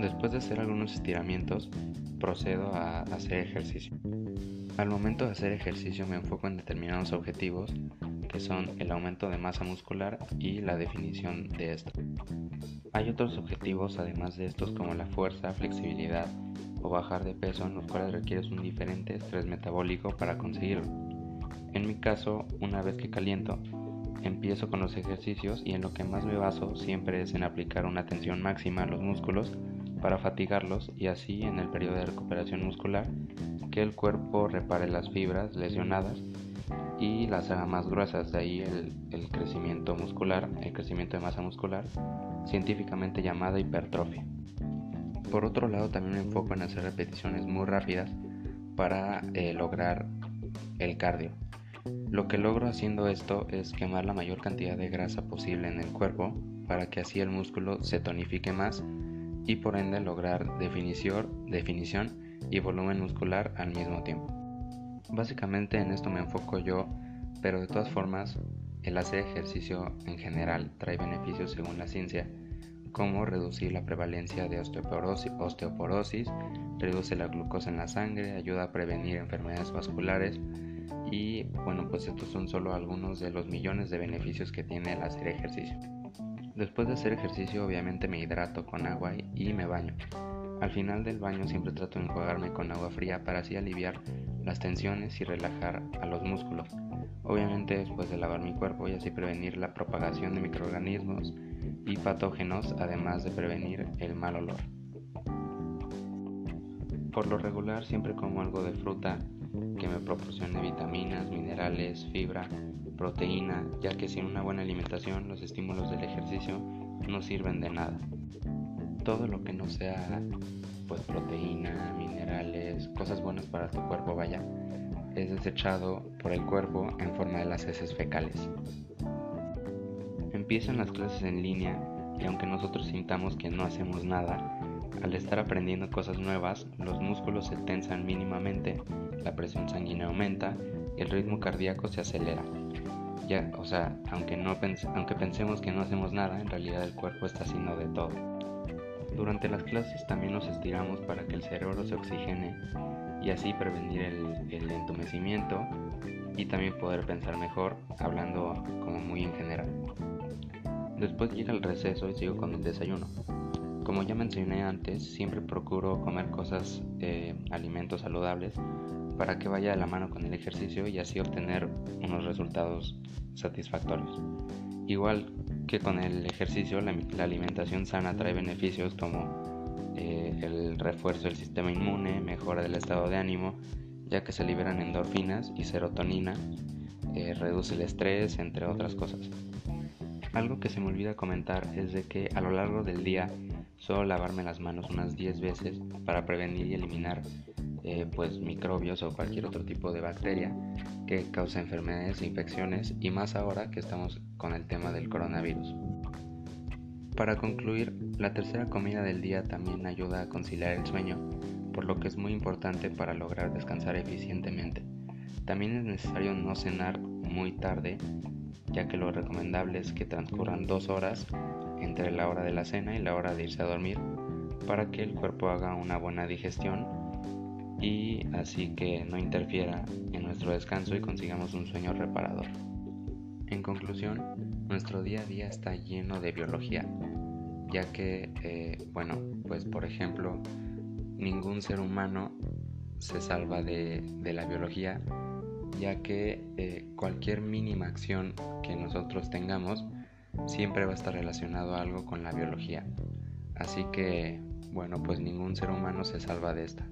Después de hacer algunos estiramientos, procedo a hacer ejercicio. Al momento de hacer ejercicio me enfoco en determinados objetivos que son el aumento de masa muscular y la definición de esto. Hay otros objetivos además de estos como la fuerza, flexibilidad o bajar de peso en los cuales requieres un diferente estrés metabólico para conseguirlo. En mi caso, una vez que caliento, empiezo con los ejercicios y en lo que más me baso siempre es en aplicar una tensión máxima a los músculos para fatigarlos y así en el periodo de recuperación muscular que el cuerpo repare las fibras lesionadas y las haga más gruesas, de ahí el, crecimiento muscular, el crecimiento de masa muscular, científicamente llamada hipertrofia. Por otro lado, también me enfoco en hacer repeticiones muy rápidas para eh, lograr el cardio. Lo que logro haciendo esto es quemar la mayor cantidad de grasa posible en el cuerpo para que así el músculo se tonifique más y por ende lograr definición, y volumen muscular al mismo tiempo. Básicamente en esto me enfoco yo, pero de todas formas el hacer ejercicio en general trae beneficios según la ciencia, como reducir la prevalencia de osteoporosis, osteoporosis, reduce la glucosa en la sangre, ayuda a prevenir enfermedades vasculares y bueno pues estos son solo algunos de los millones de beneficios que tiene el hacer ejercicio. Después de hacer ejercicio obviamente me hidrato con agua y me baño. Al final del baño siempre trato de enjuagarme con agua fría para así aliviar las tensiones y relajar a los músculos. Obviamente después de lavar mi cuerpo y así prevenir la propagación de microorganismos y patógenos, además de prevenir el mal olor. Por lo regular siempre como algo de fruta que me proporcione vitaminas, minerales, fibra, proteína, ya que sin una buena alimentación los estímulos del ejercicio no sirven de nada. Todo lo que no sea pues proteína, minerales, cosas buenas para tu cuerpo, vaya, es desechado por el cuerpo en forma de las heces fecales. Empiezan las clases en línea y aunque nosotros sintamos que no hacemos nada, al estar aprendiendo cosas nuevas, los músculos se tensan mínimamente, la presión sanguínea aumenta y el ritmo cardíaco se acelera. Ya, o sea, aunque, no pensemos que no hacemos nada, en realidad el cuerpo está haciendo de todo. Durante las clases también nos estiramos para que el cerebro se oxigene y así prevenir el, el entumecimiento y también poder pensar mejor hablando como muy en general. Después llega el receso y sigo con el desayuno. Como ya mencioné antes, siempre procuro comer cosas, eh, alimentos saludables, para que vaya de la mano con el ejercicio y así obtener unos resultados satisfactorios. Igual que con el ejercicio, la, alimentación sana trae beneficios como eh, el refuerzo del sistema inmune, mejora del estado de ánimo, ya que se liberan endorfinas y serotonina, eh, reduce el estrés, entre otras cosas. Algo que se me olvida comentar es de que a lo largo del día suelo lavarme las manos unas 10 veces para prevenir y eliminar eh, pues microbios o cualquier otro tipo de bacteria que causa enfermedades e infecciones y más ahora que estamos con el tema del coronavirus. Para concluir, la tercera comida del día también ayuda a conciliar el sueño, por lo que es muy importante para lograr descansar eficientemente. También es necesario no cenar muy tarde ya que lo recomendable es que transcurran dos horas entre la hora de la cena y la hora de irse a dormir para que el cuerpo haga una buena digestión y así que no interfiera en nuestro descanso y consigamos un sueño reparador. En conclusión, nuestro día a día está lleno de biología, ya que, eh, bueno, pues por ejemplo, ningún ser humano se salva de, de la biología ya que eh, cualquier mínima acción que nosotros tengamos siempre va a estar relacionado a algo con la biología. Así que, bueno, pues ningún ser humano se salva de esta.